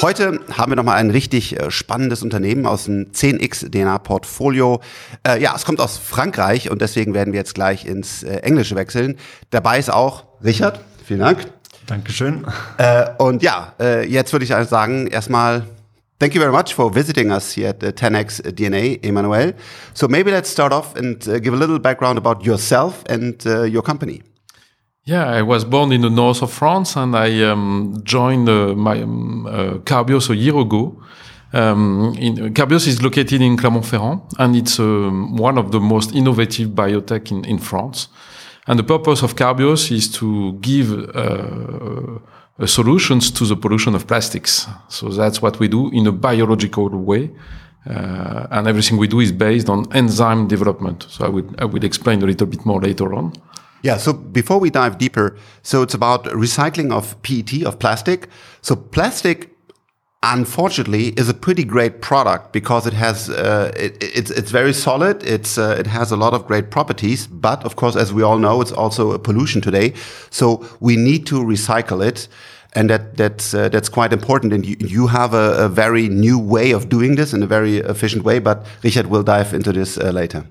Heute haben wir nochmal ein richtig äh, spannendes Unternehmen aus dem 10x DNA Portfolio. Äh, ja, es kommt aus Frankreich und deswegen werden wir jetzt gleich ins äh, Englische wechseln. Dabei ist auch Richard. Vielen Dank. Dankeschön. Äh, und ja, äh, jetzt würde ich also sagen, erstmal Thank you very much for visiting us here at uh, 10x DNA, Emmanuel. So maybe let's start off and uh, give a little background about yourself and uh, your company. Yeah, I was born in the north of France and I um, joined uh, my um, uh, Carbios a year ago. Um, in, Carbios is located in Clermont-Ferrand and it's um, one of the most innovative biotech in, in France. And the purpose of Carbios is to give uh, solutions to the pollution of plastics. So that's what we do in a biological way. Uh, and everything we do is based on enzyme development. So I will, I will explain a little bit more later on. Yeah, so before we dive deeper, so it's about recycling of PET, of plastic. So plastic unfortunately is a pretty great product because it has uh, it, it's it's very solid. It's uh, it has a lot of great properties. But of course as we all know it's also a pollution today. So we need to recycle it. And that that's uh, that's quite important. And you, you have a, a, very new way of doing this in a very efficient way. But Richard will dive into this uh, later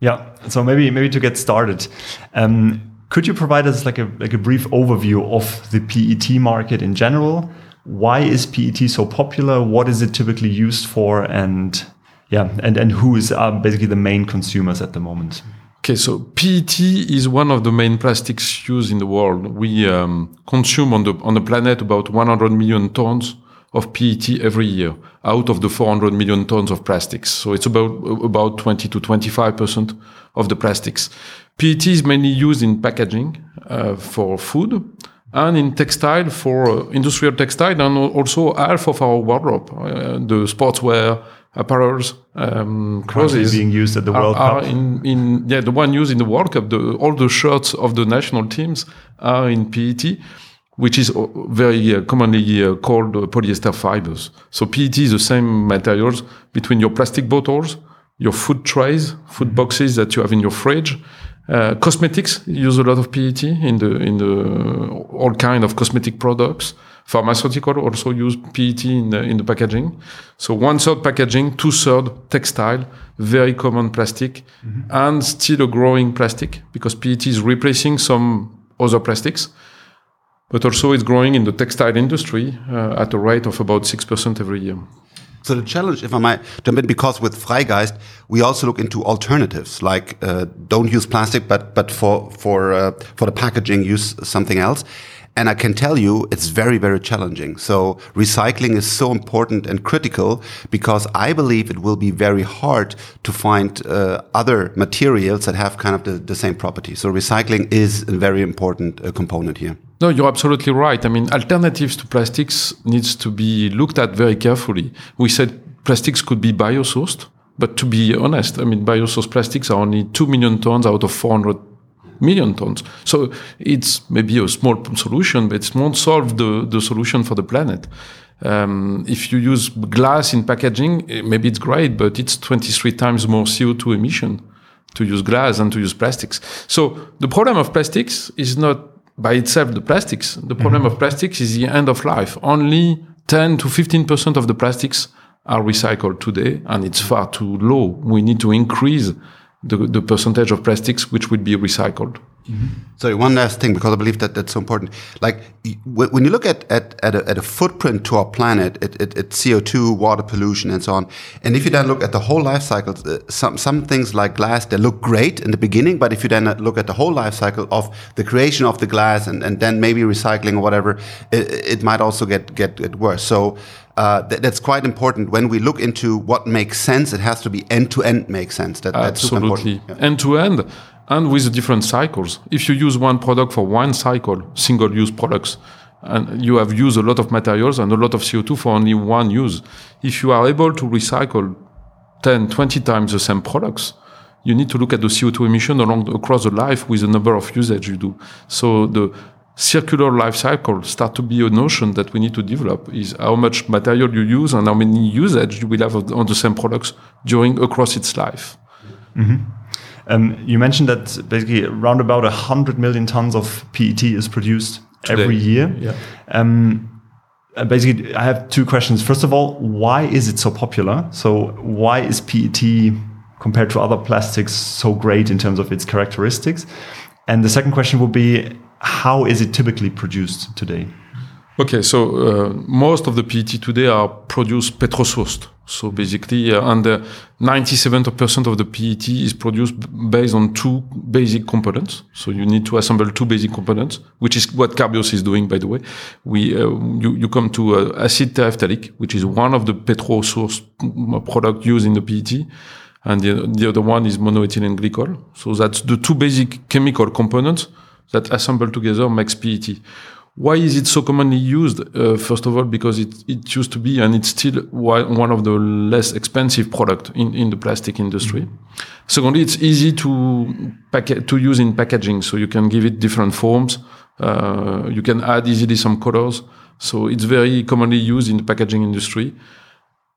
yeah so maybe maybe to get started um, could you provide us like a like a brief overview of the PET market in general why is PET so popular? What is it typically used for? And yeah, and, and who is uh, basically the main consumers at the moment? Okay, so PET is one of the main plastics used in the world. We um, consume on the on the planet about 100 million tons of PET every year out of the 400 million tons of plastics. So it's about about 20 to 25 percent of the plastics. PET is mainly used in packaging uh, for food and in textile for uh, industrial textile and also half of our wardrobe, uh, the sportswear, apparels, um, clothes being used at the World are, Cup. In, in, yeah, the one used in the World Cup. The, all the shirts of the national teams are in PET, which is uh, very uh, commonly uh, called uh, polyester fibers. So PET is the same materials between your plastic bottles, your food trays, food boxes that you have in your fridge, uh, cosmetics use a lot of PET in the in the all kind of cosmetic products. Pharmaceutical also use PET in the, in the packaging. So one third packaging, two third textile, very common plastic, mm-hmm. and still a growing plastic because PET is replacing some other plastics. But also it's growing in the textile industry uh, at a rate of about six percent every year. So the challenge, if I might jump in, because with Freigeist we also look into alternatives, like uh, don't use plastic, but but for for uh, for the packaging use something else. And I can tell you, it's very very challenging. So recycling is so important and critical because I believe it will be very hard to find uh, other materials that have kind of the, the same property. So recycling is a very important uh, component here. No, you're absolutely right. I mean, alternatives to plastics needs to be looked at very carefully. We said plastics could be biosourced, but to be honest, I mean, biosourced plastics are only 2 million tons out of 400 million tons. So it's maybe a small solution, but it won't solve the, the solution for the planet. Um, if you use glass in packaging, eh, maybe it's great, but it's 23 times more CO2 emission to use glass than to use plastics. So the problem of plastics is not by itself the plastics. The problem mm-hmm. of plastics is the end of life. Only 10 to 15% of the plastics are recycled today, and it's far too low. We need to increase the, the percentage of plastics which will be recycled. Mm-hmm. Sorry, one last thing because I believe that that's so important. Like when you look at at, at, a, at a footprint to our planet, it, it, it's CO2, water pollution, and so on. And if you then look at the whole life cycle, uh, some some things like glass they look great in the beginning, but if you then look at the whole life cycle of the creation of the glass and, and then maybe recycling or whatever, it, it might also get get, get worse. So uh, th that's quite important. When we look into what makes sense, it has to be end to end make sense. That, that's Absolutely. End to end and with different cycles. If you use one product for one cycle, single use products, and you have used a lot of materials and a lot of CO2 for only one use. If you are able to recycle 10, 20 times the same products, you need to look at the CO2 emission along across the life with the number of usage you do. So the circular life cycle start to be a notion that we need to develop is how much material you use and how many usage you will have on the same products during across its life. Mm -hmm. Um, you mentioned that basically around about 100 million tons of PET is produced Today. every year. Yeah. Um, uh, basically, I have two questions. First of all, why is it so popular? So, why is PET compared to other plastics so great in terms of its characteristics? And the second question would be, how is it typically produced today? Okay, so uh, most of the PET today are produced petrosourced. So basically, uh, and 97% of the PET is produced based on two basic components. So you need to assemble two basic components, which is what Carbios is doing, by the way. We uh, you, you come to uh, acid terephthalic, which is one of the petro source product used in the PET. And the, the other one is monoethylene glycol. So that's the two basic chemical components that assemble together makes PET. Why is it so commonly used? Uh, first of all, because it, it used to be and it's still one of the less expensive product in, in the plastic industry. Mm -hmm. Secondly, it's easy to to use in packaging, so you can give it different forms. Uh, you can add easily some colors. So it's very commonly used in the packaging industry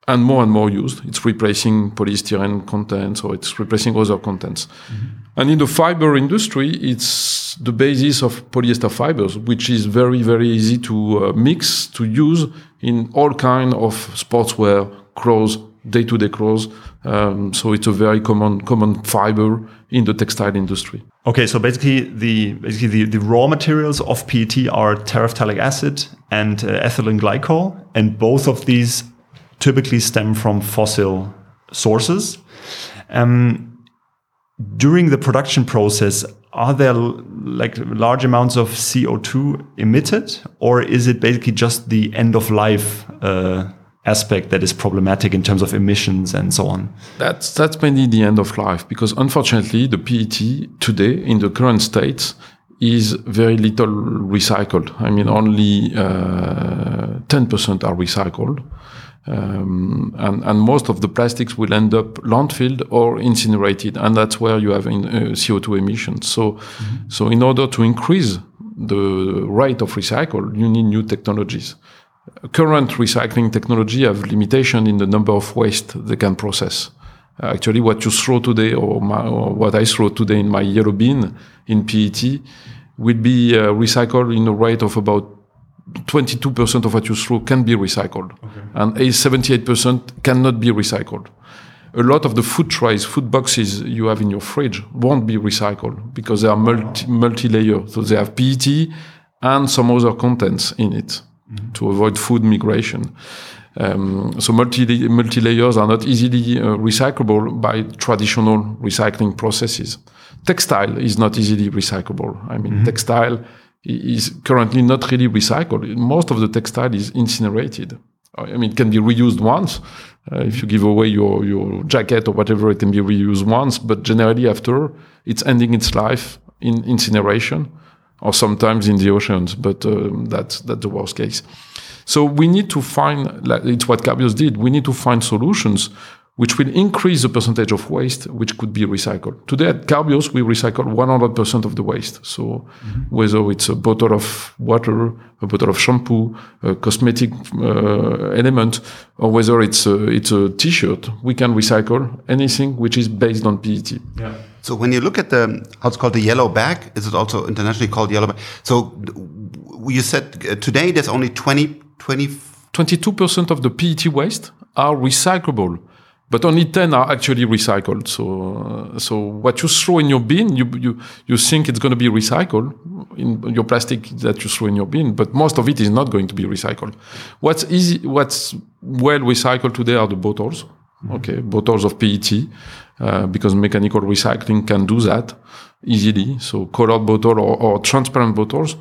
and more and more used. It's replacing polystyrene contents or it's replacing other contents. Mm-hmm. And in the fiber industry, it's the basis of polyester fibers, which is very, very easy to uh, mix, to use in all kind of sportswear, clothes, day-to-day clothes. Um, so it's a very common, common fiber in the textile industry. Okay, so basically the basically the, the raw materials of PET are terephthalic acid and uh, ethylene glycol, and both of these typically stem from fossil sources. Um, during the production process, are there like large amounts of CO2 emitted, or is it basically just the end of life uh, aspect that is problematic in terms of emissions and so on? That's that's mainly the end of life because unfortunately the PET today in the current state is very little recycled. I mean, only uh, ten uh, percent are recycled. Um, and, and, most of the plastics will end up landfilled or incinerated, and that's where you have in, uh, CO2 emissions. So, mm-hmm. so in order to increase the rate of recycle, you need new technologies. Current recycling technology have limitation in the number of waste they can process. Actually, what you throw today, or, my, or, what I throw today in my yellow bin in PET, will be uh, recycled in a rate of about 22% of what you throw can be recycled, okay. and 78% cannot be recycled. A lot of the food trays, food boxes you have in your fridge won't be recycled because they are multi, multi-layer. So they have PET and some other contents in it mm-hmm. to avoid food migration. Um, so multi multi layers are not easily uh, recyclable by traditional recycling processes. Textile is not easily recyclable. I mean, mm-hmm. textile is currently not really recycled. Most of the textile is incinerated. I mean, it can be reused once. Uh, if you give away your, your jacket or whatever, it can be reused once. But generally, after it's ending its life in incineration or sometimes in the oceans. But um, that's that's the worst case. So we need to find. Like, it's what Carbios did. We need to find solutions which will increase the percentage of waste which could be recycled. Today at Carbios, we recycle 100% of the waste. So mm-hmm. whether it's a bottle of water, a bottle of shampoo, a cosmetic uh, element, or whether it's a, it's a t-shirt, we can recycle anything which is based on PET. Yeah. So when you look at the how it's called the yellow bag, is it also internationally called yellow bag? So you said uh, today there's only 20, 20 22% of the PET waste are recyclable but only 10 are actually recycled. So, uh, so what you throw in your bin, you, you, you think it's going to be recycled in your plastic that you throw in your bin, but most of it is not going to be recycled. What's easy, what's well recycled today are the bottles. Mm-hmm. Okay, bottles of PET, uh, because mechanical recycling can do that easily. So colored bottle or, or transparent bottles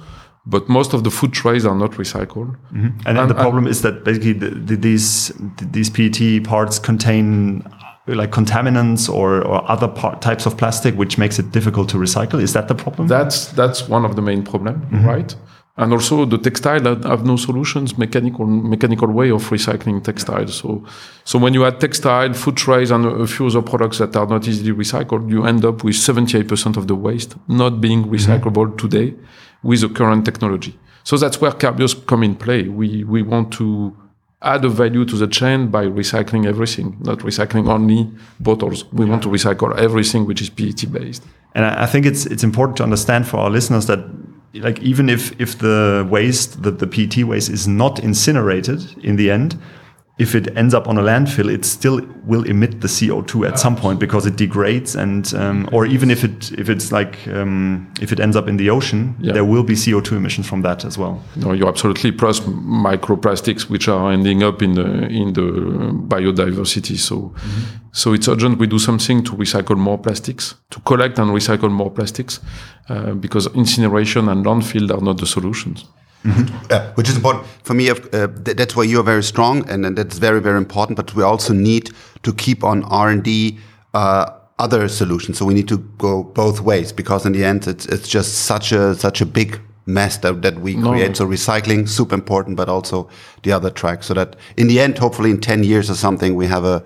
but most of the food trays are not recycled. Mm -hmm. And then and, the problem is that basically the, the, these these PET parts contain like contaminants or, or other part, types of plastic, which makes it difficult to recycle. Is that the problem? That's that's one of the main problem, mm -hmm. right? And also the textile have no solutions, mechanical mechanical way of recycling textiles. So so when you add textile, food trays, and a few other products that are not easily recycled, you end up with 78% of the waste not being mm-hmm. recyclable mm -hmm. today with the current technology. So that's where Carbios come in play. We, we want to add a value to the chain by recycling everything, not recycling only bottles. We yeah. want to recycle everything which is PET based. And I think it's it's important to understand for our listeners that like even if if the waste the, the PET waste is not incinerated in the end, if it ends up on a landfill, it still will emit the CO2 at some point because it degrades and um, or even if it if it's like um, if it ends up in the ocean, Yeah. there will be CO2 emissions from that as well. No, you're absolutely plus microplastics which are ending up in the in the biodiversity. So so it's urgent we do something to recycle more plastics, to collect and recycle more plastics, uh, because incineration and landfill are not the solutions. Yeah, which is important for me. Uh, th- that's why you are very strong, and, and that's very very important. But we also need to keep on R and D uh, other solutions. So we need to go both ways because in the end, it's it's just such a such a big mess that, that we No. create. So recycling super important, but also the other track. So that in the end, hopefully in ten years or something, we have a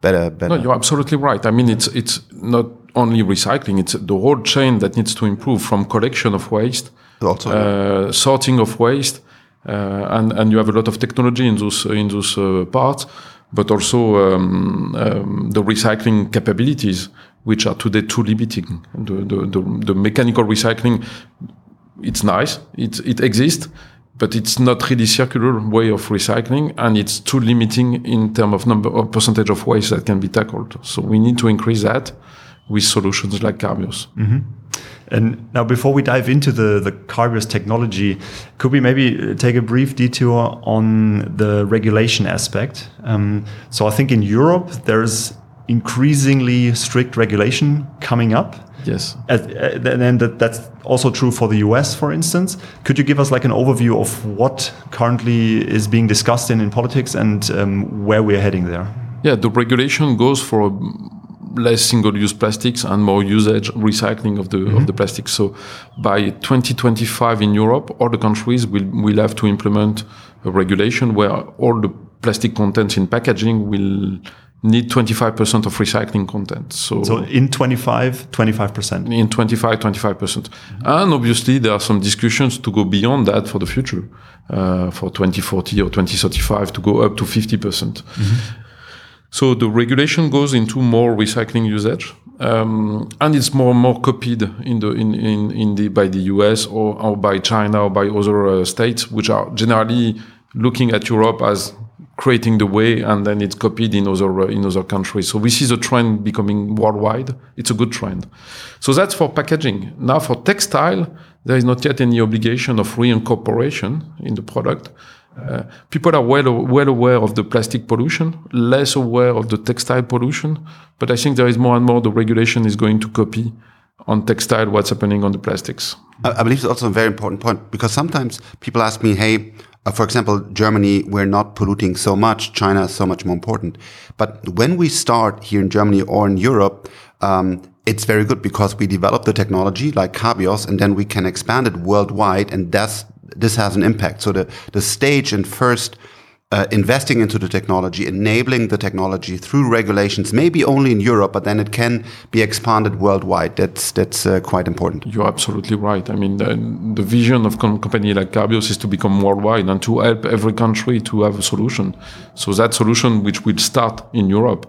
better better. No, you're absolutely right. I mean, it's it's not only recycling; it's the whole chain that needs to improve from collection of waste, Also, uh, sorting of waste, uh, and and you have a lot of technology in those in those uh, parts, but also um, um, the recycling capabilities, which are today too limiting. The the the, the mechanical recycling, it's nice, it it exists. But it's not really circular way of recycling, and it's too limiting in terms of number of percentage of waste that can be tackled. So we need to increase that with solutions like Carbios. And now, before we dive into the, the Carbios technology, could we maybe uh, take a brief detour on the regulation aspect? Um, so, I think in Europe, there's increasingly strict regulation coming up. Yes. Uh, And then that, that's also true for the US, for instance. Could you give us like an overview of what currently is being discussed in, in politics and um, where we're heading there? Yeah, the regulation goes for less single-use plastics and more usage recycling of the of the plastics. So by 2025 in Europe, all the countries will will have to implement a regulation where all the plastic contents in packaging will need 25% of recycling content. So, So, in 25, 25%. in 25, 25%. And obviously there are some discussions to go beyond that for the future, uh, for 2040 or 2035 to go up to 50%. So the regulation goes into more recycling usage, um, and it's more and more copied in the in in, in the by the US or, or by China or by other uh, states, which are generally looking at Europe as creating the way, and then it's copied in other uh, in other countries. So we see the trend becoming worldwide. It's a good trend. So that's for packaging. Now for textile, there is not yet any obligation of reincorporation in the product. Uh, people are well well aware of the plastic pollution, less aware of the textile pollution. But I think there is more and more the regulation is going to copy on textile what's happening on the plastics. I, believe it's also a very important point because sometimes people ask me, hey, uh, for example, Germany, we're not polluting so much. China is so much more important. But when we start here in Germany or in Europe, um, it's very good because we develop the technology like Carbios and then we can expand it worldwide and that's, this has an impact. So the, the stage and first uh, investing into the technology, enabling the technology through regulations, maybe only in Europe, but then it can be expanded worldwide. That's that's uh, quite important. You're absolutely right. I mean, the, the vision of com- company like Carbios is to become worldwide and to help every country to have a solution. So that solution, which will start in Europe,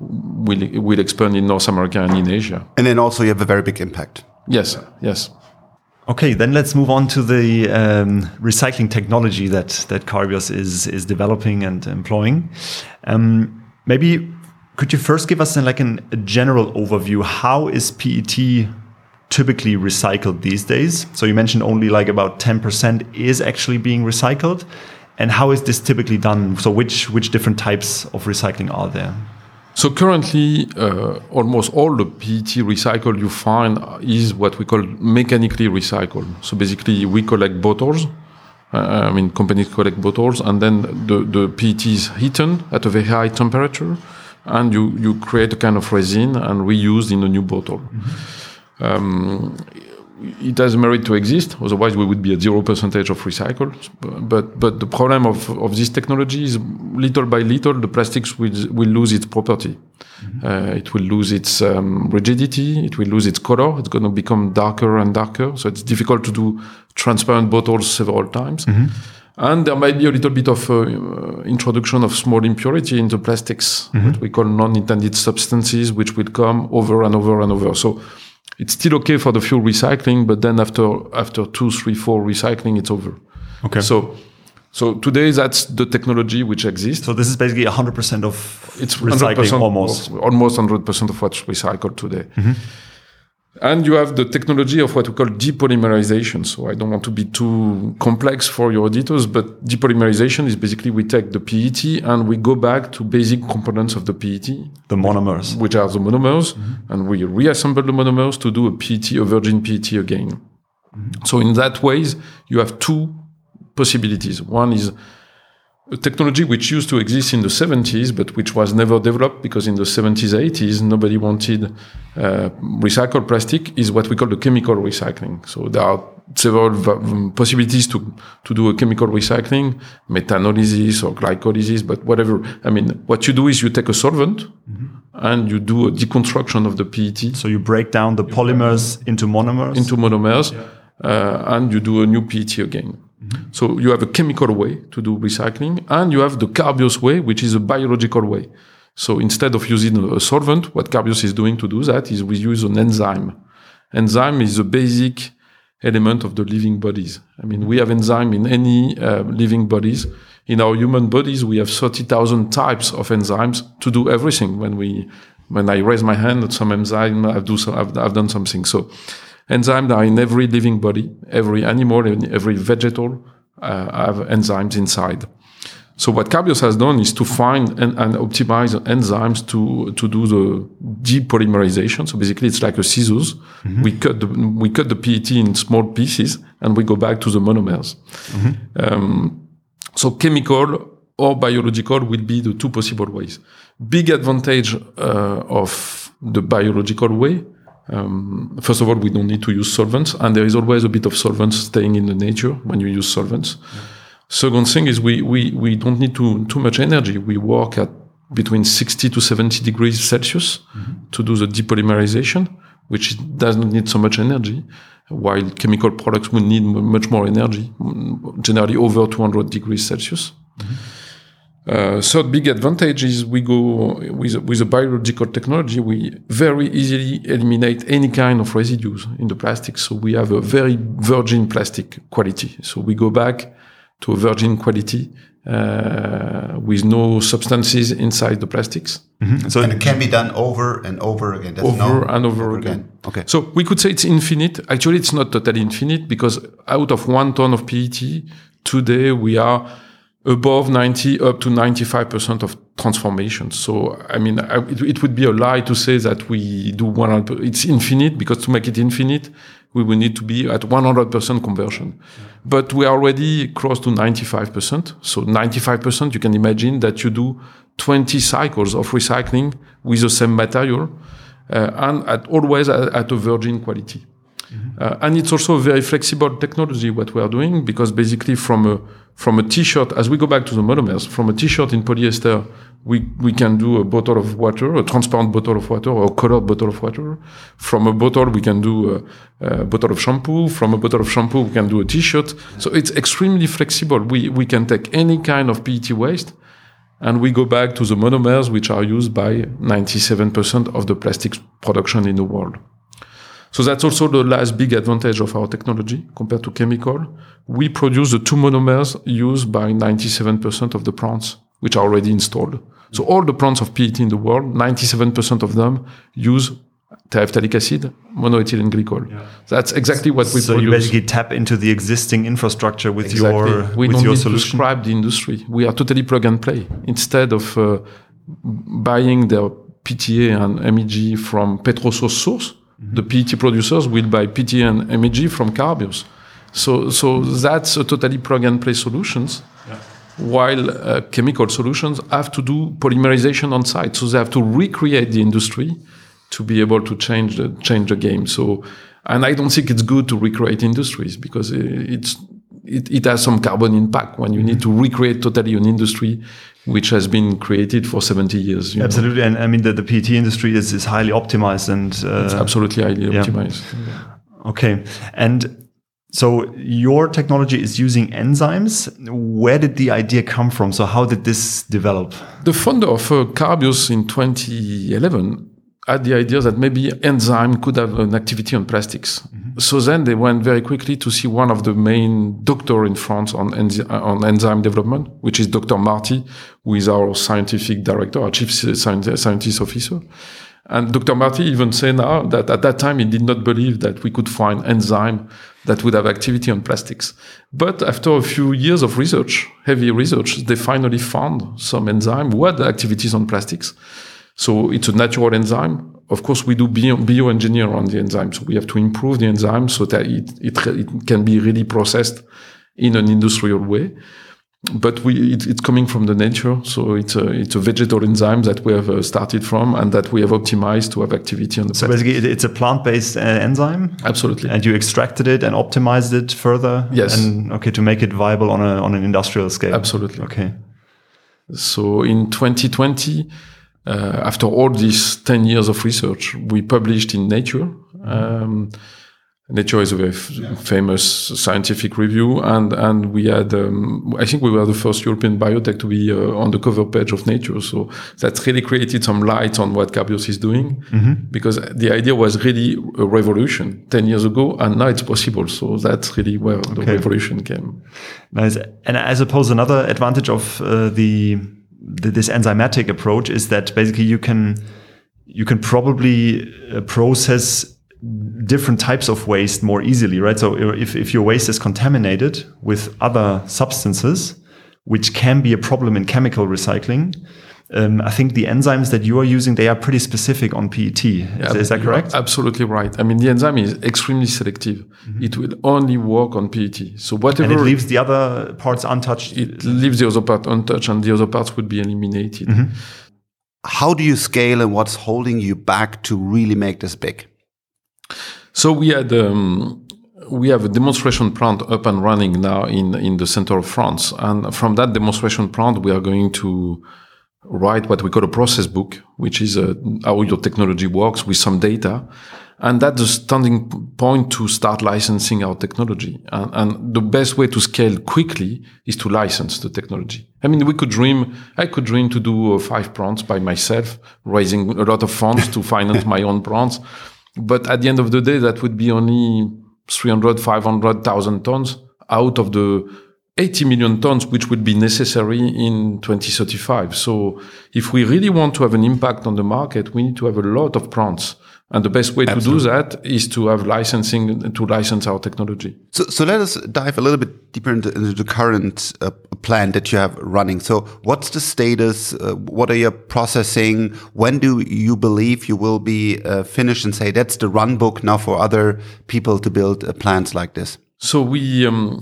will will expand in North America and in Asia. And then also you have a very big impact. Yes, yes. Okay, then let's move on to the um, recycling technology that that Carbios is is developing and employing. Um, maybe could you first give us uh, like an, a general overview? How is PET typically recycled these days? So you mentioned only like about ten percent is actually being recycled, and how is this typically done? So which which different types of recycling are there? So currently, uh, almost all the PET recycled you find is what we call mechanically recycled. So basically, we collect bottles. Uh, I mean, companies collect bottles, and then the, the PET is heated at a very high temperature, and you, you create a kind of resin and reused in a new bottle. Um, it has merit to exist. Otherwise, we would be at zero percentage of recycled. But but the problem of, of this technology is little by little the plastics will will lose its property. Uh, it will lose its um, rigidity. It will lose its color. It's going to become darker and darker. So it's difficult to do transparent bottles several times. And there might be a little bit of uh, uh, introduction of small impurity in the plastics, what we call non-intended substances, which will come over and over and over. So it's still okay for the fuel recycling, but then after after two, three, four recycling, it's over. Okay. So so today that's the technology which exists. So this is basically 100% of It's recycling almost. of- almost 100% of what's recycled today. Mm-hmm. And you have the technology of what we call depolymerization. So I don't want to be too complex for your auditors, but depolymerization is basically we take the PET and we go back to basic components of the PET, The monomers. which are the monomers, mm-hmm. and we reassemble the monomers to do a PET, a virgin PET again. Mm-hmm. So in that ways, you have two possibilities. One is a technology which used to exist in the 70s, but which was never developed because in the 70s, 80s, nobody wanted uh, recycled plastic is what we call the chemical recycling. So there are several v- possibilities to, to do a chemical recycling, methanolysis or glycolysis, but whatever. I mean, what you do is you take a solvent and you do a deconstruction of the PET So you break down the polymers into monomers. into monomers, uh, and you do a new PET again. So you have a chemical way to do recycling, and you have the Carbios way, which is a biological way. So instead of using a solvent, what Carbios is doing to do that is we use an enzyme. Enzyme is a basic element of the living bodies. I mean, we have enzyme in any uh, living bodies. In our human bodies, we have 30,000 types of enzymes to do everything. When we, when I raise my hand at some enzyme, I've, do so, I've, I've done something. So enzymes are in every living body, every animal, and every vegetal uh, have enzymes inside. So what Carbios has done is to find and, and optimize enzymes to, to do the depolymerization. So basically it's like a scissors. We cut the, we cut the PET in small pieces and we go back to the monomers. Um, so chemical or biological will be the two possible ways. Big advantage uh, of the biological way. Um, first of all, we don't need to use solvents, and there is always a bit of solvents staying in the nature when you use solvents. Second thing is we, we, we don't need too, too much energy. We work at between 60 to 70 degrees Celsius to do the depolymerization, which doesn't need so much energy, while chemical products will need much more energy, generally over 200 degrees Celsius. Uh, third big advantage is we go with, with a biological technology, we very easily eliminate any kind of residues in the plastic. So we have a very virgin plastic quality. So we go back to a virgin quality uh, with no substances inside the plastics. so And it can be done over and over again. There's Over no- and over again. Okay. So we could say it's infinite. Actually, it's not totally infinite because out of one ton of PET, today we are above 90 up to 95% of transformation. So, I mean, I, it, it would be a lie to say that we do 100, it's infinite because to make it infinite, we will need to be at 100% conversion. But we are already close to 95%. So 95%, you can imagine that you do 20 cycles of recycling with the same material uh, and at always at, at a virgin quality. Uh, and it's also a very flexible technology what we are doing because basically from a from a t-shirt as we go back to the monomers from a t-shirt in polyester we we can do a bottle of water a transparent bottle of water or a colored bottle of water. From a bottle we can do a, a bottle of shampoo. From a bottle of shampoo we can do a t-shirt. So it's extremely flexible. We we can take any kind of PET waste and we go back to the monomers which are used by 97% of the plastics production in the world so that's also the last big advantage of our technology compared to chemical. We produce the two monomers used by 97% of the plants which are already installed. So all the plants of PET in the world, 97% of them use terephthalic acid, monoethylene glycol. That's exactly what we so you basically tap into the existing infrastructure with Exactly. your we with don't your need solution. to describe the industry. We are totally plug and play. Instead of uh, buying their PTA and MEG from Petrosos source, the PET producers will buy PTA and MEG from Carbios. So, so that's a totally plug and play solutions. While uh, chemical solutions have to do polymerization on site, so they have to recreate the industry to be able to change the change the game. So, and I don't think it's good to recreate industries because uh, it's it, it has some carbon impact when you need to recreate totally an industry which has been created for 70 years. you know. Absolutely, and I mean the, the PET industry is, is highly optimized and uh, It's absolutely highly yeah. optimized. Okay. And so your technology is using enzymes. Where did the idea come from? So how did this develop? The founder of uh, Carbios in 2011 had the idea that maybe enzyme could have an activity on plastics. Mm-hmm. So then they went very quickly to see one of the main doctor in France on, enzy- on enzyme development, which is Dr. Marty, who is our scientific director, our chief scientist officer. And Dr. Marty even said now that at that time he did not believe that we could find enzyme that would have activity on plastics. But after a few years of research, heavy research, they finally found some enzyme who had activities on plastics. So it's a natural enzyme. Of course, we do bio, bioengineer on the enzyme. So we have to improve the enzyme so that it, it, it can be really processed in an industrial way. But we it, it's coming from the nature. So it's a it's a vegetal enzyme that we have uh, started from and that we have optimized to have activity on the so basically it's a plant-based uh, enzyme? Absolutely. And you extracted it and optimized it further? Yes. And okay to make it viable on a on an industrial scale. Absolutely. Okay. So in 2020 uh, after all these 10 years of research we published in nature um, Nature is a very famous scientific review, and and we had um, I think we were the first European biotech to be uh, on the cover page of Nature. So that really created some light on what Carbios is doing, mm-hmm. because the idea was really a revolution ten years ago, and now it's possible. So that's really where the revolution came. Nice, and I suppose another advantage of uh, the, this enzymatic approach is that basically you can you can probably uh, process different types of waste more easily, right? So if, if your waste is contaminated with other substances, which can be a problem in chemical recycling, um, I think the enzymes that you are using, they are pretty specific on PET. Is, is that correct? Absolutely right. I mean, the enzyme is extremely selective. Mm-hmm. It will only work on PET. So whatever. And it leaves the other parts untouched. It leaves the other part untouched and the other parts would be eliminated. Mm-hmm. How do you scale and what's holding you back to really make this big? So we had um, we have a demonstration plant up and running now in in the center of France, and from that demonstration plant, we are going to write what we call a process book, which is uh, how your technology works with some data. And that's the starting point to start licensing our technology. And, and, the best way to scale quickly is to license the technology. I mean, we could dream, I could dream to do uh, five plants by myself, raising a lot of funds to finance my own plants. But at the end of the day, that would be only 300, 500,000 tons out of the 80 million tons, which would be necessary in 2035. So if we really want to have an impact on the market, we need to have a lot of plants. And the best way Absolutely. to do that is to have licensing, to license our technology. So, so let us dive a little bit deeper into, into the current uh, plan that you have running. So what's the status? Uh, what are you processing? When do you believe you will be uh, finished and say that's the run book now for other people to build uh, plants like this? So we, um,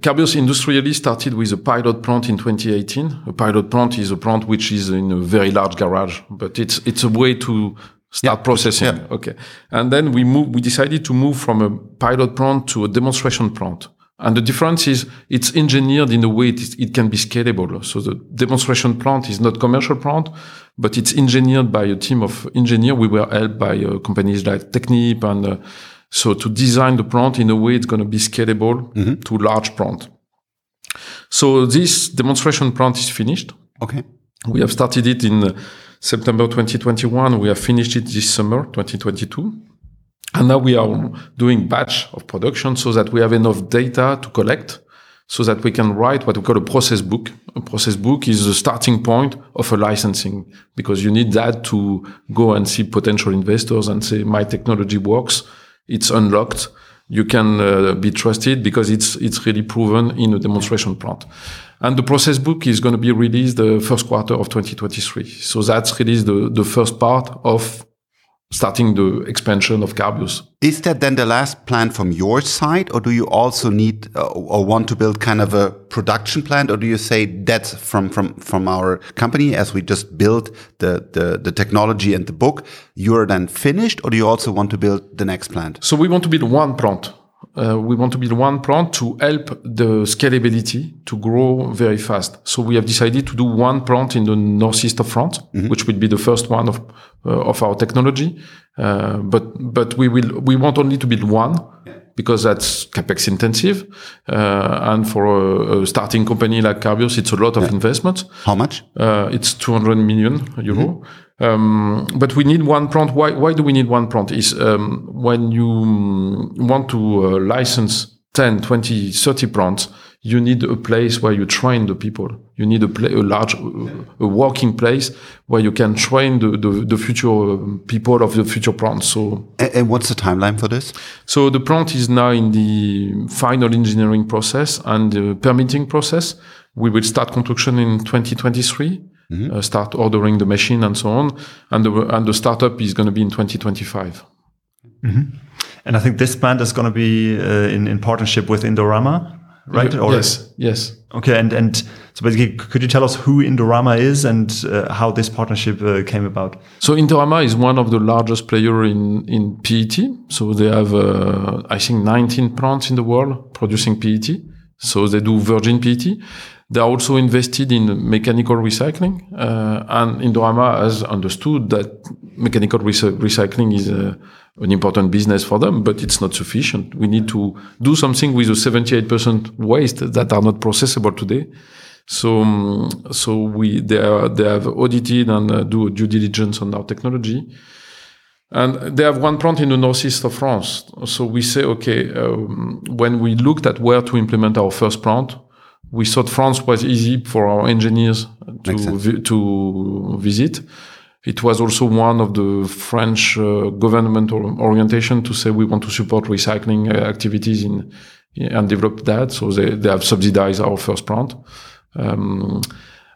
Carbios industrially started with a pilot plant in 2018. A pilot plant is a plant which is in a very large garage, but it's, it's a way to start yeah. processing. Yeah. Okay. And then we move, we decided to move from a pilot plant to a demonstration plant. And the difference is it's engineered in a way it, it can be scalable. So the demonstration plant is not commercial plant, but it's engineered by a team of engineers. We were helped by uh, companies like Technip and uh, so to design the plant in a way it's going to be scalable mm-hmm. to large plant. So this demonstration plant is finished. Okay. We have started it in uh, September 2021. We have finished it this summer 2022. And now we are doing batch of production so that we have enough data to collect so that we can write what we call a process book. A process book is the starting point of a licensing because you need that to go and see potential investors and say, my technology works. It's unlocked. You can uh, be trusted because it's, it's really proven in a demonstration plant. And the process book is going to be released the first quarter of 2023. So that's really the, the first part of starting the expansion of Carbios. Is that then the last plant from your side, or do you also need uh, or want to build kind of a production plant, or do you say that's from from from our company as we just built the the, the technology and the book, you're then finished, or do you also want to build the next plant? So we want to build one plant uh, we want to build one plant to help the scalability to grow very fast. So we have decided to do one plant in the northeast of France, mm-hmm. which will be the first one of uh, of our technology. Uh, but but we will we want only to build one because that's capex intensive, uh, and for a, a, starting company like Carbios, it's a lot of yeah. investment. How much? Uh, it's 200 million euro. Mm-hmm. Um, but we need one plant. Why? Why do we need one plant? Is um, when you want to uh, license 10, 20, 30 plants, you need a place where you train the people. You need a, play, a large, a working place where you can train the, the, the future um, people of the future plant. So, and, and, what's the timeline for this? So the plant is now in the final engineering process and the permitting process. We will start construction in 2023. Mm -hmm. uh, start ordering the machine and so on, and the and the startup is going to be in 2025. Mm -hmm. And I think this plant is going to be uh, in in partnership with Indorama right? Or, yes, yes. Okay, and and so basically, could you tell us who Indorama is and uh, how this partnership uh, came about? So Indorama is one of the largest player in in PET. So they have, uh, I think, 19 plants in the world producing PET. So they do virgin PET. They are also invested in mechanical recycling, uh, and Indorama has understood that mechanical recycling is a an important business for them, but it's not sufficient. We need to do something with the 78% waste that are not processable today. So, um, so we they are, they have audited and uh, do due diligence on our technology, and they have one plant in the northeast of France. So we say, okay, um, when we looked at where to implement our first plant, we thought France was easy for our engineers to vi to visit it was also one of the French uh, government orientation to say we want to support recycling uh, activities in, and develop that. So they, they have subsidized our first plant. Um,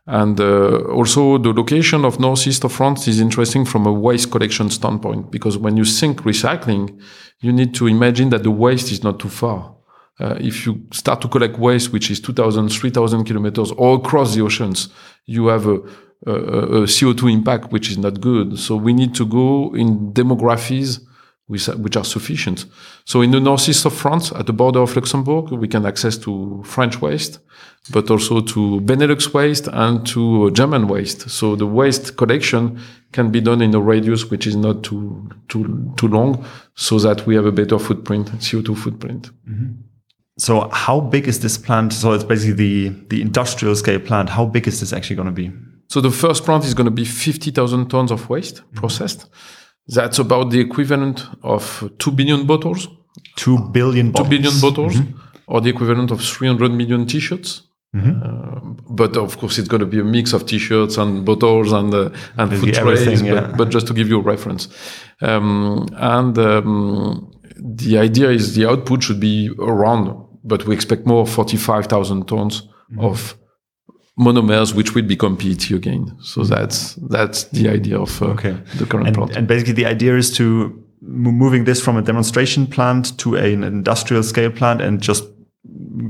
and uh, also the location of northeast of France is interesting from a waste collection standpoint because when you think recycling, you need to imagine that the waste is not too far. Uh, if you start to collect waste, which is 2,000, 3,000 kilometers all across the oceans, you have a, CO2 impact, which is not good. So we need to go in demographies which, which are sufficient. So in the northeast of France, at the border of Luxembourg, we can access to French waste, but also to Benelux waste and to German waste. So the waste collection can be done in a radius which is not too too too long, so that we have a better footprint, CO2 footprint. Mm -hmm. So how big is this plant? So it's basically the the industrial scale plant. How big is this actually going to be? So the first plant is going to be 50,000 tons of waste mm-hmm. processed. That's about the equivalent of 2 billion bottles. 2 billion bottles. 2 billion bottles, mm-hmm. or the equivalent of 300 million t-shirts. Mm-hmm. Uh, but of course, it's going to be a mix of t-shirts and bottles and uh, and food trays. Yeah. But, but, just to give you a reference, um, and um, the idea is the output should be around, but we expect more 45,000 tons mm-hmm. of monomers which will become PET again. So mm-hmm. that's that's the idea of uh, okay. the current and, plant. And basically, the idea is to moving this from a demonstration plant to an industrial scale plant and just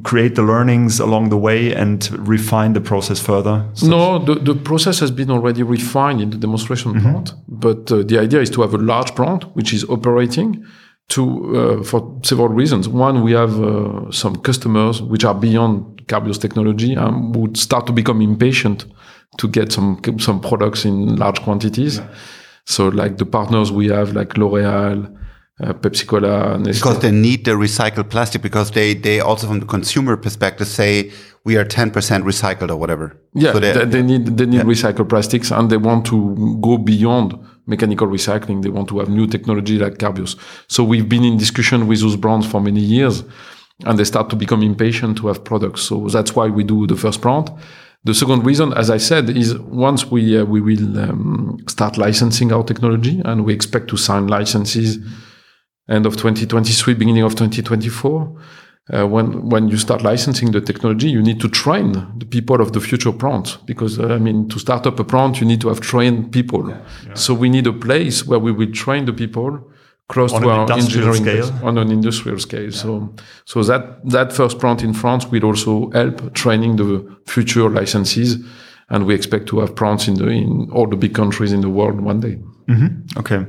create the learnings along the way and refine the process further? No, the, the process has been already refined in the demonstration mm -hmm. plant, but uh, the idea is to have a large plant which is operating to uh, for several reasons. One, we have uh, some customers which are beyond Carbios technology and would start to become impatient to get some some products in large quantities. Yeah. So, like the partners we have, like L'Oreal, uh, Pepsi Cola, because they need the recycled plastic because they they also from the consumer perspective say we are 10% recycled or whatever. Yeah, so they, they, need they need yeah. recycled plastics and they want to go beyond mechanical recycling. They want to have new technology like Carbios. So we've been in discussion with those brands for many years and they start to become impatient to have products. So that's why we do the first plant. The second reason, as I said, is once we uh, we will um, start licensing our technology, and we expect to sign licenses end of 2023, beginning of 2024 uh, when when you start licensing the technology, you need to train the people of the future plant because uh, I mean to start up a plant, you need to have trained people. Yeah, yeah. So we need a place where we will train the people close on to our engineering scale. on an industrial scale. Yeah. So so that that first plant in France will also help training the future licensees, and we expect to have plants in the in all the big countries in the world one day. Mm -hmm. Okay.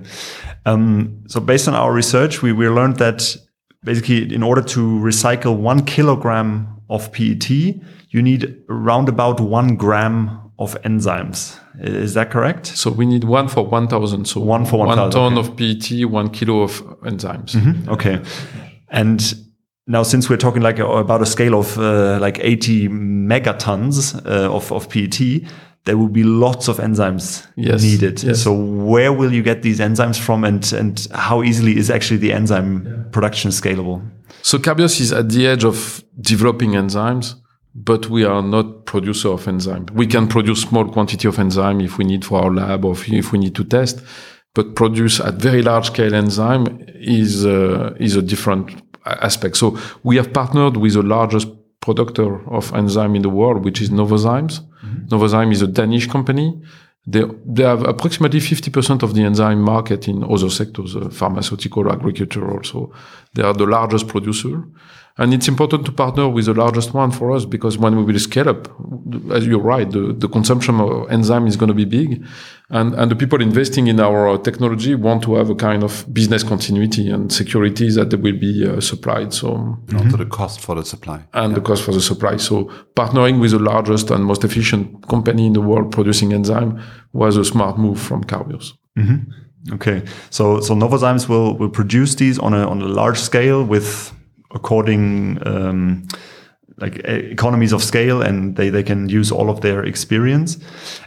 Um, so based on our research, we we learned that basically in order to recycle one kilogram of PET, you need around about one gram of enzymes. Is that correct? So we need one for 1,000. So one for 1,000. One ton okay. of PET, one kilo of enzymes. Mm -hmm. Okay. And now, since we're talking like about a scale of uh, like 80 megatons uh, of, of PET, there will be lots of enzymes Yes, needed. yes. So where will you get these enzymes from and, and how easily is actually the enzyme production scalable? So Carbios is at the edge of developing enzymes, but we are not producer of enzyme. We can produce small quantity of enzyme if we need for our lab or if- if we need to test, but produce at very large scale enzyme is uh, is a different aspect. So we have partnered with the largest producer of enzyme in the world, which is Novozymes. Novozymes is a Danish company. They, they have approximately 50% of the enzyme market in other sectors, uh, pharmaceutical, agriculture also. They are the largest producer. And it's important to partner with the largest one for us because when we will scale up, as you're right, the, the consumption of enzyme is going to be big. And, and the people investing in our uh, technology want to have a kind of business continuity and security that they will be uh, supplied. So, Also the cost for the supply. and the cost for the supply. So partnering with the largest and most efficient company in the world producing enzyme was a smart move from Carbios. Okay, so so Novozymes will will produce these on a on a large scale with according um, like economies of scale, and they they can use all of their experience.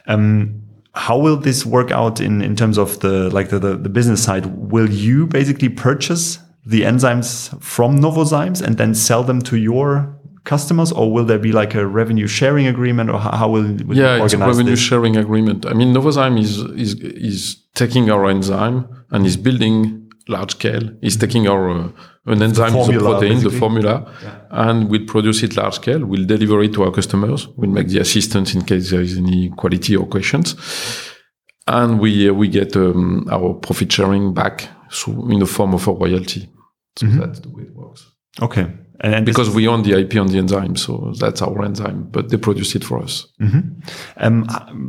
Um, how will this work out in in terms of the like the, the the business side? Will you basically purchase the enzymes from Novozymes and then sell them to your customers, or will there be like a revenue sharing agreement, or how, how will, will Yeah, you it's a organize this? revenue sharing agreement. I mean, Novozyme is, is, is taking our enzyme and is building large scale. Is taking our, uh, an enzyme, is a formula, protein, the basically. formula, and we'll produce it large scale. We'll deliver it to our customers. We'll make the assistance in case there is any quality or questions. And we, uh, we get um, our profit sharing back so in the form of a royalty. So that's the way it works. Okay, and, and Because we own the IP on the enzyme, so that's our enzyme, but they produce it for us. Um,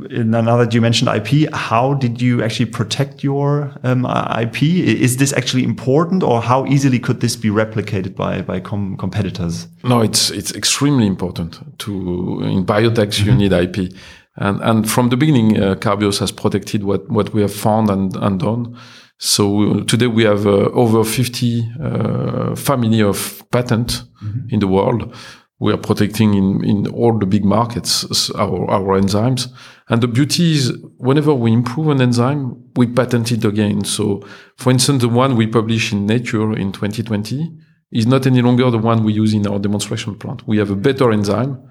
now that you mentioned IP, how did you actually protect your um, IP? Is this actually important, or how easily could this be replicated by by com competitors? No, it's it's extremely important to in biotech you need IP, and and from the beginning, uh, Carbios has protected what what we have found and and done. So today we have uh, over 50 uh, family of patent in the world. We are protecting in, in all the big markets our, our enzymes. And the beauty is whenever we improve an enzyme, we patent it again. So for instance, the one we published in Nature in 2020 is not any longer the one we use in our demonstration plant. We have a better enzyme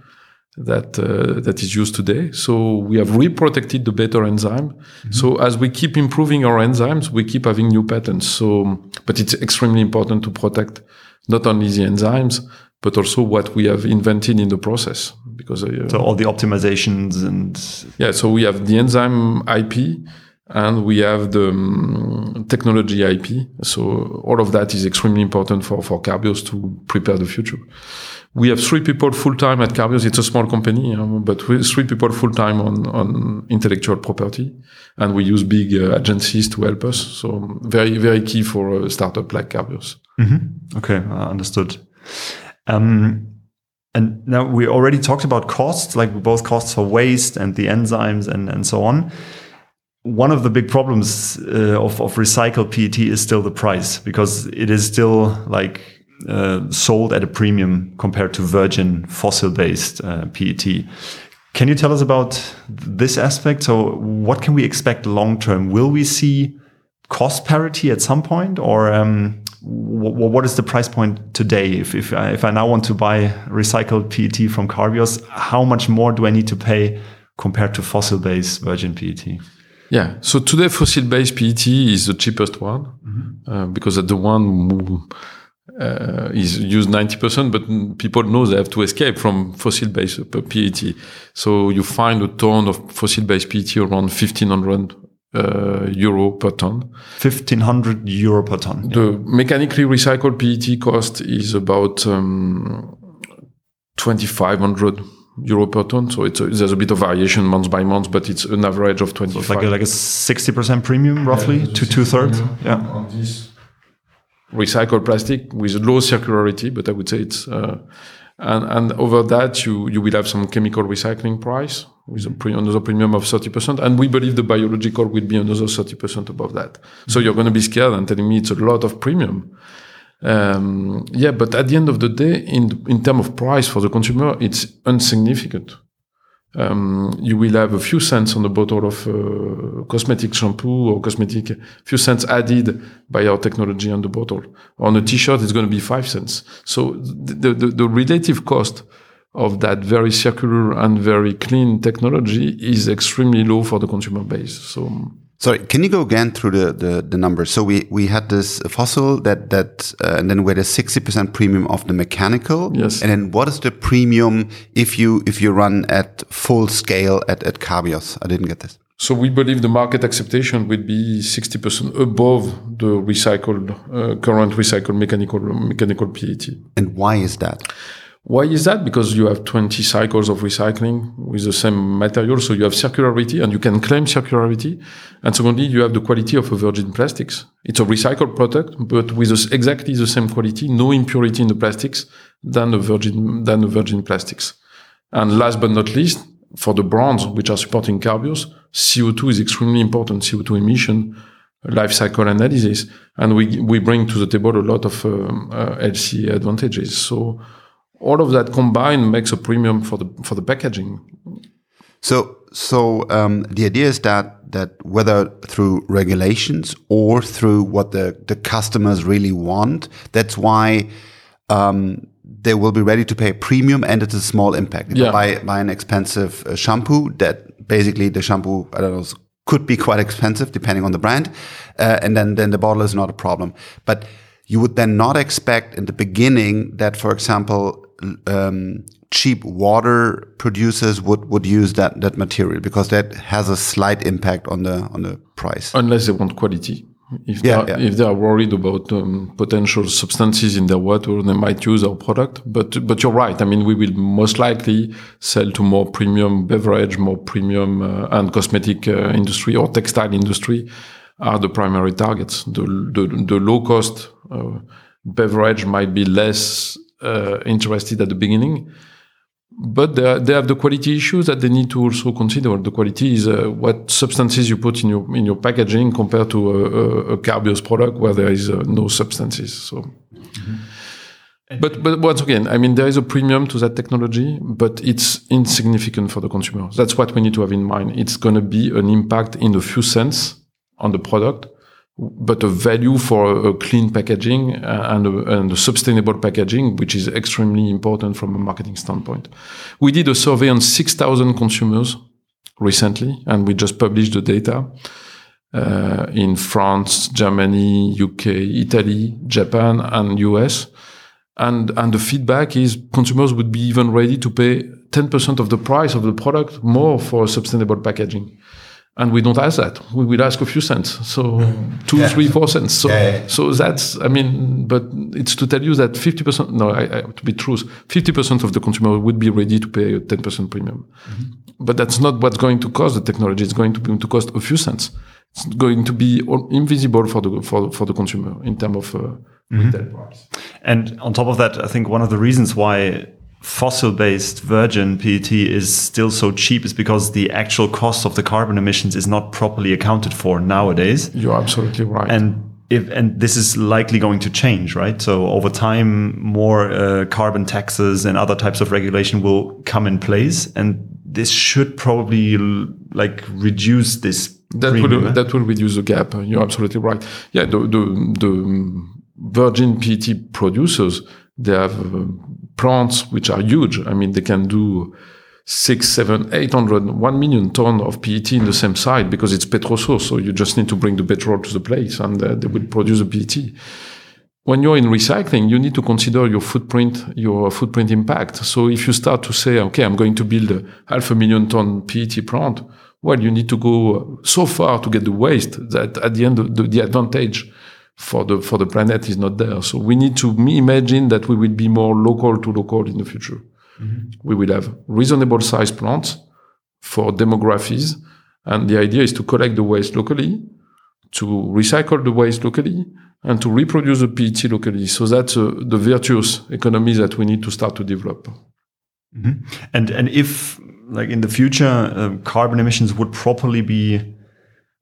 that uh, that is used today. So we have reprotected the better enzyme. So as we keep improving our enzymes, we keep having new patents. So, but it's extremely important to protect not only the enzymes but also what we have invented in the process. Because uh, So all the optimizations and yeah, so we have the enzyme IP and we have the um, technology IP. So all of that is extremely important for, for Carbios to prepare the future. We have three people full time at Carbios. It's a small company, um, but we three people full time on, on intellectual property. And we use big uh, agencies to help us. So very, very key for a startup like Carbios. okay, uh, understood. Um, and now we already talked about costs, like both costs for waste and the enzymes and, and so on. One of the big problems uh, of, of recycled PET is still the price because it is still like uh, sold at a premium compared to virgin fossil based uh, PET. Can you tell us about this aspect? So, what can we expect long term? Will we see cost parity at some point, or um, what is the price point today? If if I, if I now want to buy recycled PET from Carbios, how much more do I need to pay compared to fossil based virgin PET? Yeah. So today, fossil-based PET is the cheapest one uh, because the one uh, is used 90%, but people know they have to escape from fossil-based PET. So you find a ton of fossil-based PET around 1500 uh, euro per ton. Fifteen hundred euro per ton. The mechanically recycled PET cost is about um, 2500 euro per ton. So it's a, there's a bit of variation month by month, but it's an average of 25. It's like a, like a sixty percent premium, roughly to two thirds. Yeah. Recycled plastic with low circularity, but I would say it's uh, and and over that you you will have some chemical recycling price with a pre- another premium of thirty percent, and we believe the biological will be another thirty percent above that. So you're going to be scared and telling me it's a lot of premium. Um, yeah, but at the end of the day, in in terms of price for the consumer, it's insignificant. Um, you will have a few cents on the bottle of uh, cosmetic shampoo or cosmetic, few cents added by our technology on the bottle. On a t-shirt, it's going to be five cents. So the, the, the relative cost of that very circular and very clean technology is extremely low for the consumer base. So Sorry, can you go again through the, the, the numbers? So we, we had this fossil that, that, uh, and then we had a 60% premium of the mechanical. Yes. And then what is the premium if you, if you run at full scale at, at Carbios? I didn't get this. So we believe the market acceptation would be 60% above the recycled, uh, current recycled mechanical, mechanical PET. And why is that? Why is that? Because you have 20 cycles of recycling with the same material. So you have circularity and you can claim circularity. And secondly, you have the quality of a virgin plastics. It's a recycled product, but with exactly the same quality, no impurity in the plastics than a virgin, than a virgin plastics. And last but not least, for the brands which are supporting Carbios, CO2 is extremely important, CO2 emission, life cycle analysis. And we, we bring to the table a lot of um, uh, LC advantages. So, all of that combined makes a premium for the for the packaging. So so um, the idea is that that whether through regulations or through what the the customers really want, that's why. Um, they will be ready to pay a premium and it's a small impact. If Yeah. buy, buy an expensive uh, shampoo that basically the shampoo, I don't know, could be quite expensive depending on the brand. Uh, and then, then the bottle is not a problem. But you would then not expect in the beginning that, for example, um, cheap water producers would, would use that, that material because that has a slight impact on the, on the price. unless they want quality. If Yeah, they are, yeah. if they are worried about um, potential substances in their water, they might use our product. But but you're right. I mean, we will most likely sell to more premium beverage, more premium uh, and cosmetic uh, industry or textile industry are the primary targets. The the, the low cost uh, beverage might be less uh, interested at the beginning. But they, they have the quality issues that they need to also consider. The quality is uh, what substances you put in your in your packaging compared to a, a, a Carbios product where there is uh, no substances. So, but but once again, I mean there is a premium to that technology, but it's insignificant for the consumer. That's what we need to have in mind. It's going to be an impact in a few cents on the product, but a value for a, clean packaging uh, and a, and a sustainable packaging, which is extremely important from a marketing standpoint. We did a survey on 6,000 consumers recently, and we just published the data uh, in France, Germany, UK, Italy, Japan, and US. And, and the feedback is consumers would be even ready to pay 10% of the price of the product more for sustainable packaging. And we don't ask that. We will ask a few cents. So two, three, four cents. So, Yeah, yeah. so that's, I mean, but it's to tell you that 50%, no, I, I, to be truth, 50% of the consumer would be ready to pay a 10% premium. But that's not what's going to cost the technology. It's going to be to cost a few cents. It's going to be invisible for the for, for the consumer in terms of uh, retail price. And on top of that, I think one of the reasons why fossil-based virgin PET is still so cheap is because the actual cost of the carbon emissions is not properly accounted for nowadays. You're absolutely right. And if and this is likely going to change, right? So over time, more uh, carbon taxes and other types of regulation will come in place, and this should probably like reduce this. that premium, will eh? that will reduce the gap. You're absolutely right. Yeah, the the, the virgin PET producers they have uh, plants which are huge. I mean, they can do six, seven, eight hundred, one million ton of PET in the same site because it's petrol source. So you just need to bring the petrol to the place, and uh, they will produce the PET. When you're in recycling, you need to consider your footprint, your footprint impact. So if you start to say, okay, I'm going to build a half a million ton PET plant, well, you need to go so far to get the waste that at the end, the, the advantage for the for the planet is not there. So we need to imagine that we will be more local to local in the future. We will have reasonable sized plants for demographies, and the idea is to collect the waste locally, to recycle the waste locally, and to reproduce the PET locally. So that's uh, the virtuous economy that we need to start to develop. And and if like in the future, uh, carbon emissions would properly be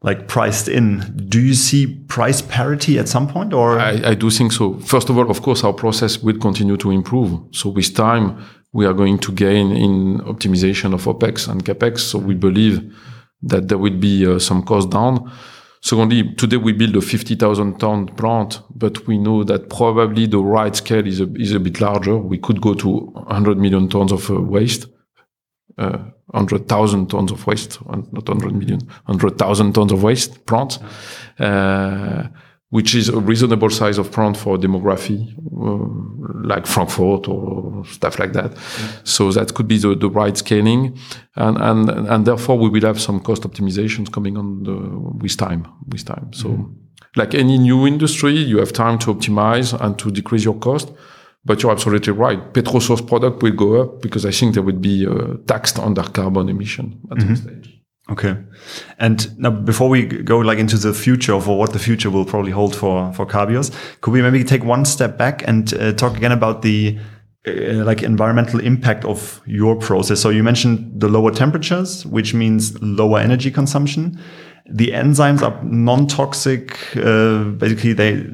like priced in, do you see price parity at some point or I, I do think so. First of all, of course, our process will continue to improve. So with time, we are going to gain in optimization of OPEX and CAPEX. So we believe that there will be uh, some cost down. Secondly, today we build a 50,000 ton plant, but we know that probably the right scale is a, is a bit larger. We could go to 100 million tons of uh, waste, uh, 100,000 tons of waste, not 100 million, 100,000 tons of waste plant. Uh, which is a reasonable size of plant for demography, uh, like Frankfurt or stuff like that. So that could be the, the right scaling. And, and, and therefore we will have some cost optimizations coming on the, with time, with time. So mm. like any new industry, you have time to optimize and to decrease your cost. But you're absolutely right. Petro source product will go up because I think they will be uh, taxed on their carbon emission at mm-hmm. stage. Okay. And now before we go like into the future of what the future will probably hold for, for Carbios, could we maybe take one step back and uh, talk again about the uh, like environmental impact of your process? So you mentioned the lower temperatures, which means lower energy consumption. The enzymes are non-toxic. Uh, basically, they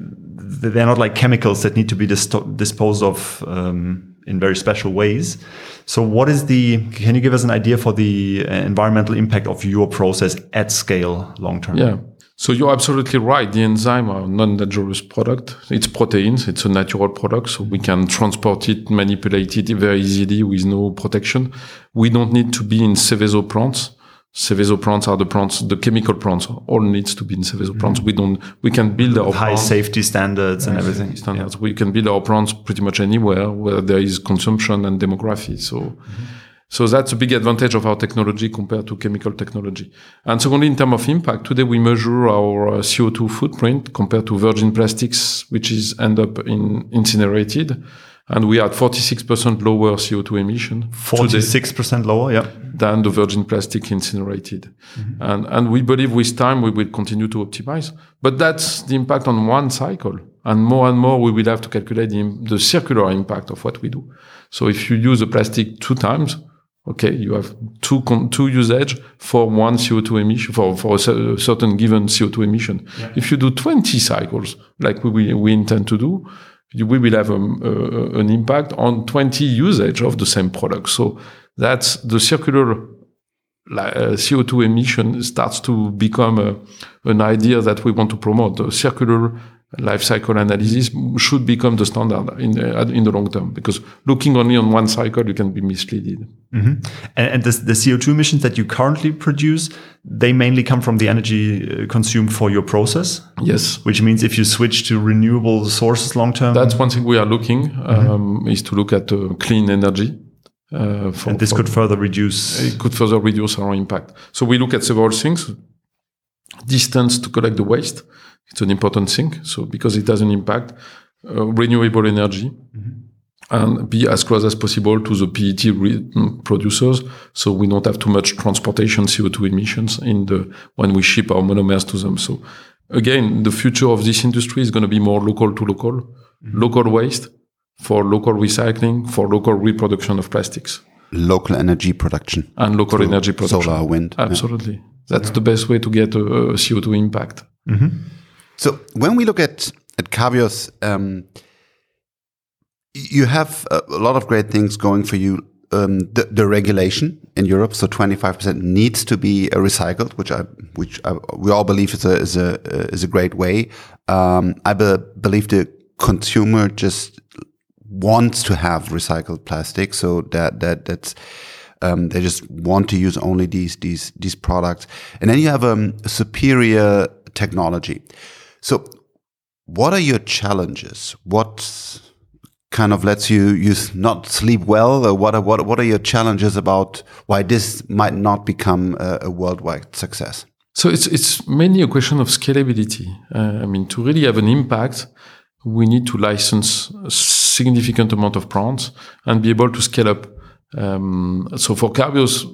they're not like chemicals that need to be dis disposed of um, in very special ways. So what is the, can you give us an idea for the uh, environmental impact of your process at scale long term? Yeah. So you're absolutely right. The enzyme are non-dangerous product. It's proteins. It's a natural product. So we can transport it, manipulate it very easily with no protection. We don't need to be in Seveso plants. Seveso plants are the plants, the chemical plants all needs to be in Seveso mm-hmm. plants. We don't, we can build our high safety standards and everything. Standards. Yeah. We can build our plants pretty much anywhere where there is consumption and demography. So, mm-hmm. so that's a big advantage of our technology compared to chemical technology. And secondly, in terms of impact, today we measure our uh, CO2 footprint compared to virgin plastics, which is end up in incinerated and we had 46% lower CO2 emission. 46% lower, yeah. Than the virgin plastic incinerated. Mm-hmm. And, and we believe with time we will continue to optimize. But that's the impact on one cycle. And more and more we will have to calculate the, the circular impact of what we do. So if you use a plastic two times, okay, you have two, two usage for one CO2 emission, for, for a certain given CO2 emission. Yeah. If you do 20 cycles, like we, we intend to do, we will have a, a, an impact on 20 usage of the same product. So that's the circular uh, CO2 emission starts to become a, an idea that we want to promote. The circular life cycle analysis should become the standard in the, in the long term because looking only on one cycle you can be misleaded. Mm -hmm. and, and the, the, co2 emissions that you currently produce they mainly come from the energy uh, consumed for your process? Yes. Which means if you switch to renewable sources long term? That's one thing we are looking mm -hmm. is to look at uh, clean energy uh, for, and this for, could further reduce it could further reduce our impact. So we look at several things. Distance to collect the waste it's an important thing. So because it has an impact, uh, renewable energy. Mm-hmm. And be as close as possible to the PET re- mm, producers, so we don't have too much transportation CO2 emissions in the when we ship our monomers to them. So again, the future of this industry is going to be more local to local, mm-hmm. local waste for local recycling, for local reproduction of plastics, local energy production, and local energy production, solar, wind. Absolutely, yeah. that's yeah. the best way to get a, a CO2 impact. Mm-hmm. So when we look at at Carbios, um, you have a, a, lot of great things going for you. Um, the, the, regulation in Europe, so 25% needs to be uh, recycled, which I, which I, we all believe is a is a is a great way. Um, I be, believe the consumer just wants to have recycled plastic, so that that that's um, they just want to use only these these these products, and then you have um, a superior technology. So, what are your challenges? What kind of lets you you not sleep well? Or what are what what are your challenges about why this might not become a, a worldwide success? So it's it's mainly a question of scalability. Uh, I mean, to really have an impact, we need to license a significant amount of plants and be able to scale up. Um, so for Carbios,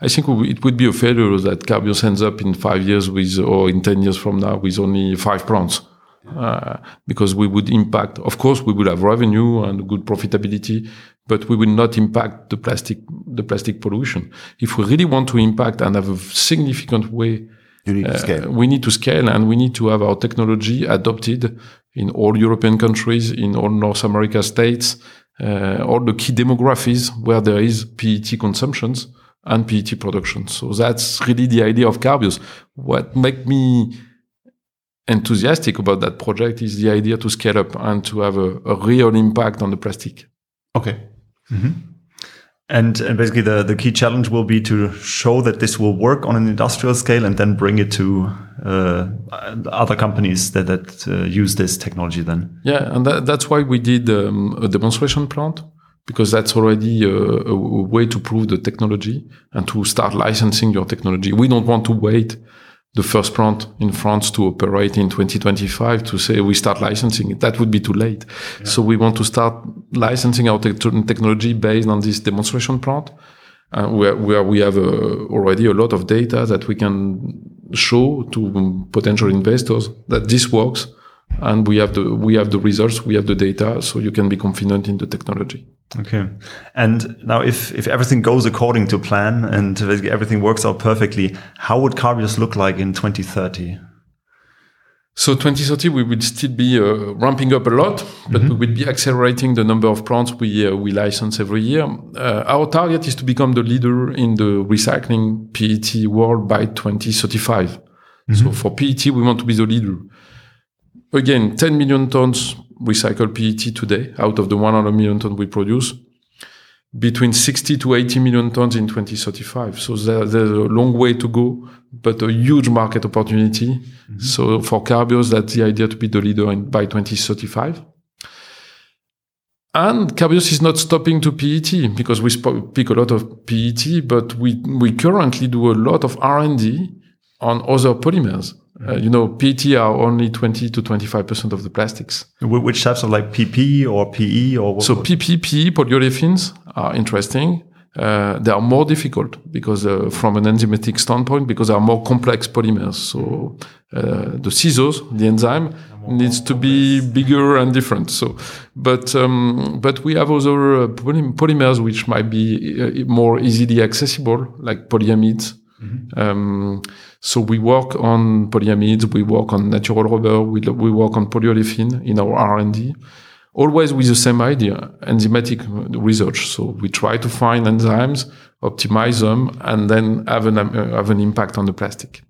I think it would be a failure that Carbios ends up in five years with, or in 10 years from now, with only five plants. Uh, because we would impact, of course, we will have revenue and good profitability, but we will not impact the plastic, the plastic pollution. If we really want to impact and have a significant way You need to Uh, scale. we need to scale and we need to have our technology adopted in all European countries, in all North America states, uh, all the key demographies where there is PET consumptions and PET production. So that's really the idea of Carbios. What make me enthusiastic about that project is the idea to scale up and to have a, a real impact on the plastic. Okay. And, and basically, the, the key challenge will be to show that this will work on an industrial scale and then bring it to uh, other companies that, that uh, use this technology then. Yeah, and that, that's why we did um, a demonstration plant because that's already a, a, a way to prove the technology and to start licensing your technology. We don't want to wait the first plant in France to operate in 2025 to say we start licensing it. That would be too late. So we want to start licensing our te- technology based on this demonstration plant. Uh, where, where we have uh, already a lot of data that we can show to potential investors that this works and we have the we have the results we have the data so you can be confident in the technology Okay. And now, if, if everything goes according to plan and everything works out perfectly, how would Carbios look like in 2030? so 2030 we will still be uh, ramping up a lot but we will be accelerating the number of plants we uh, we license every year. Uh, our target is to become the leader in the recycling PET world by 2035 so for PET we want to be the leader again 10 million tons recycled PET today out of the 100 million tons we produce between 60 to 80 million tons in 2035. So there, there's a long way to go, but a huge market opportunity. Mm-hmm. So for Carbios, that's the idea to be the leader in, by 2035. And Carbios is not stopping to PET because we sp- pick a lot of PET, but we, we currently do a lot of R&D on other polymers. Uh, you know, PET are only 20 to 25% of the plastics. Which types of like PP or PE or what? So PP, PE, polyolefins are interesting. Uh, they are more difficult because uh, from an enzymatic standpoint, because they are more complex polymers. So uh, the scissors, the enzyme, needs to be bigger and different. So, but um, but we have other uh, poly- polymers which might be uh, more easily accessible, like polyamides. Um, so we work on polyamides, we work on natural rubber, we, we work on polyolefin in our R&D always with the same idea, enzymatic research. So we try to find enzymes, optimize them, and then have an, uh, have an impact on the plastic.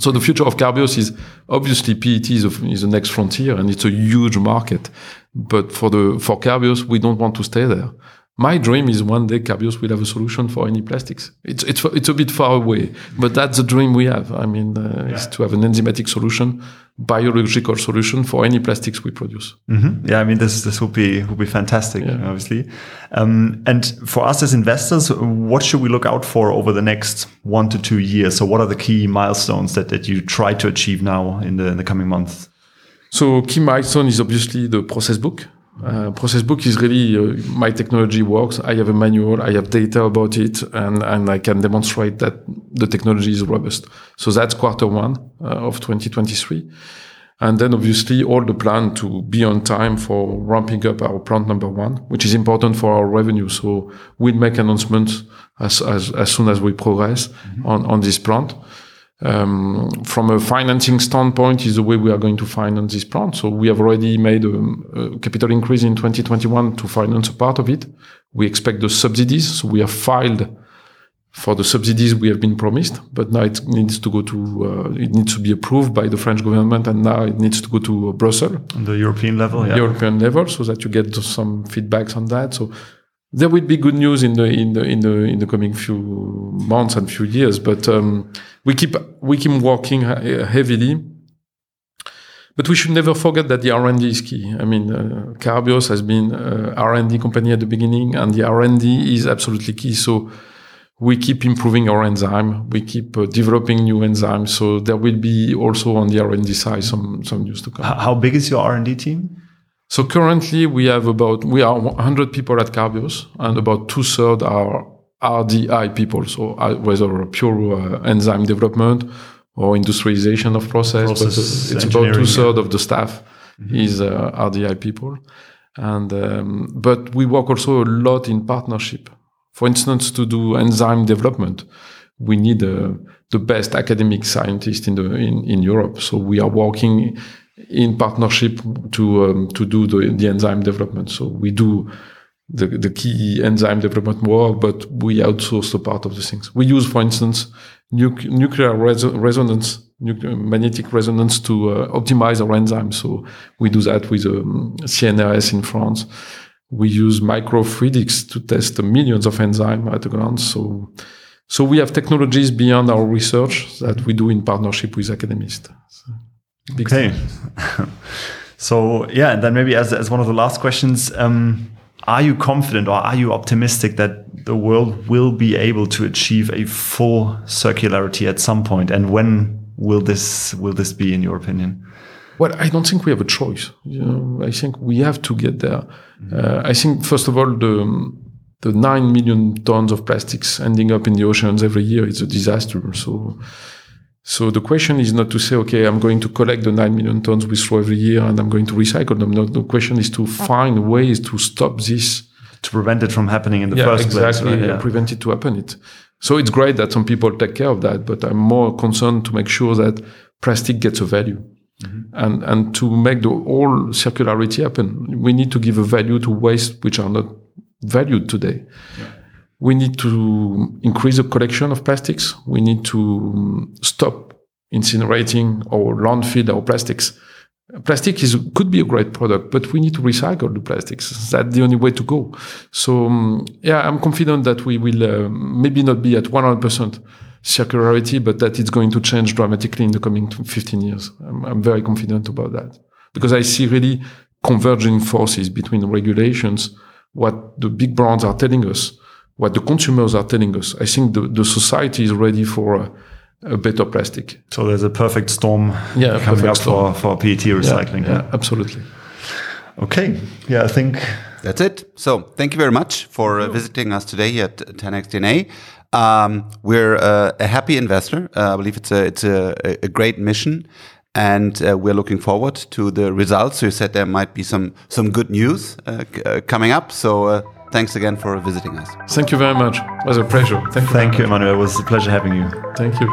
So the future of Carbios is obviously PET is, a, is the next frontier, and it's a huge market. But for the for Carbios, we don't want to stay there. My dream is one day Carbios will have a solution for any plastics. It's it's it's a bit far away, but that's the dream we have. I mean, uh, is to have an enzymatic solution, biological solution for any plastics we produce. Mhm. Yeah, I mean, this this would be would be fantastic, Yeah. obviously. Um, and for us as investors, what should we look out for over the next one to two years? So, what are the key milestones that, that you try to achieve now in the in the coming months? So key milestone is obviously the process book. Uh, process book is really uh, my technology works. I have a manual, I have data about it, and, and I can demonstrate that the technology is robust. So that's quarter one uh, of 2023. And then obviously all the plan to be on time for ramping up our plant number one, which is important for our revenue. So we'll make announcements as, as, as soon as we progress on, on this plant. Um, from a financing standpoint is the way we are going to finance this plant. So we have already made a, a capital increase in 2021 to finance a part of it. We expect the subsidies. So we have filed for the subsidies we have been promised, but now it needs to go to, uh, it needs to be approved by the French government and now it needs to go to uh, Brussels. On the European level, yeah. European level, so that you get some feedbacks on that. So there will be good news in the in the in the in the coming few months and few years. But um, we keep we keep working heavily. But we should never forget that the R&D is key. I mean, uh, Carbios has been uh, R&D company at the beginning, and the R&D is absolutely key. So we keep improving our enzyme. We keep uh, developing new enzymes. So there will be also on the R&D side some some news to come. How big is your R and D team? So currently we have about, we are 100 people at Carbios and about two thirds are RDI people. So uh, whether pure uh, enzyme development or industrialization of process, Process it's about two thirds of the staff is uh, RDI people. And, um, but we work also a lot in partnership. For instance, to do enzyme development, we need uh, the best academic scientists in the in, in Europe. So we are working in partnership to um, to do the, the enzyme development. So we do the, the key enzyme development work, but we outsource a part of the things. We use, for instance, nu- nuclear res- resonance, nuclear magnetic resonance to uh, optimize our enzymes. So we do that with um, CNRS in France. We use microfluidics to test millions of enzymes at a glance. So, so we have technologies beyond our research that we do in partnership with academics. So, okay. so yeah, and then maybe as, as one of the last questions, um, are you confident or are you optimistic that the world will be able to achieve a full circularity at some point? And when will this will this be, in your opinion? Well, I don't think we have a choice. You know, I think we have to get there. Uh, I think first of all, the the nine million tons of plastics ending up in the oceans every year is a disaster. So so the question is not to say, okay, I'm going to collect the 9 million tons we throw every year and I'm going to recycle them. No, the question is to find ways to stop this. To prevent it from happening in the yeah, first exactly, place. Right? Yeah. prevent it to happen. It. So it's great that some people take care of that, but I'm more concerned to make sure that plastic gets a value. Mm-hmm. And, and to make the whole circularity happen, we need to give a value to waste which are not valued today. Yeah we need to increase the collection of plastics. We need to stop incinerating or landfill our plastics. Plastic is could be a great product, but we need to recycle the plastics. That's the only way to go. So um, yeah, I'm confident that we will uh, maybe not be at 100% circularity, but that it's going to change dramatically in the coming 15 years. I'm, I'm very confident about that because I see really converging forces between regulations, what the big brands are telling us, what the consumers are telling us. I think the, the society is ready for a, a better plastic. So there's a perfect storm yeah, coming perfect up storm. For, for PET recycling. Yeah, yeah, absolutely. Okay. Yeah, I think that's it. So thank you very much for uh, visiting us today at 10x DNA. Um, we're uh, a happy investor. Uh, I believe it's a it's a, a great mission, and uh, we're looking forward to the results. So you said there might be some some good news uh, uh, coming up. So Thanks again for visiting us. Thank you very much. It was a pleasure. Thank you. Thank you. Emmanuel. It was a pleasure having you. Thank you.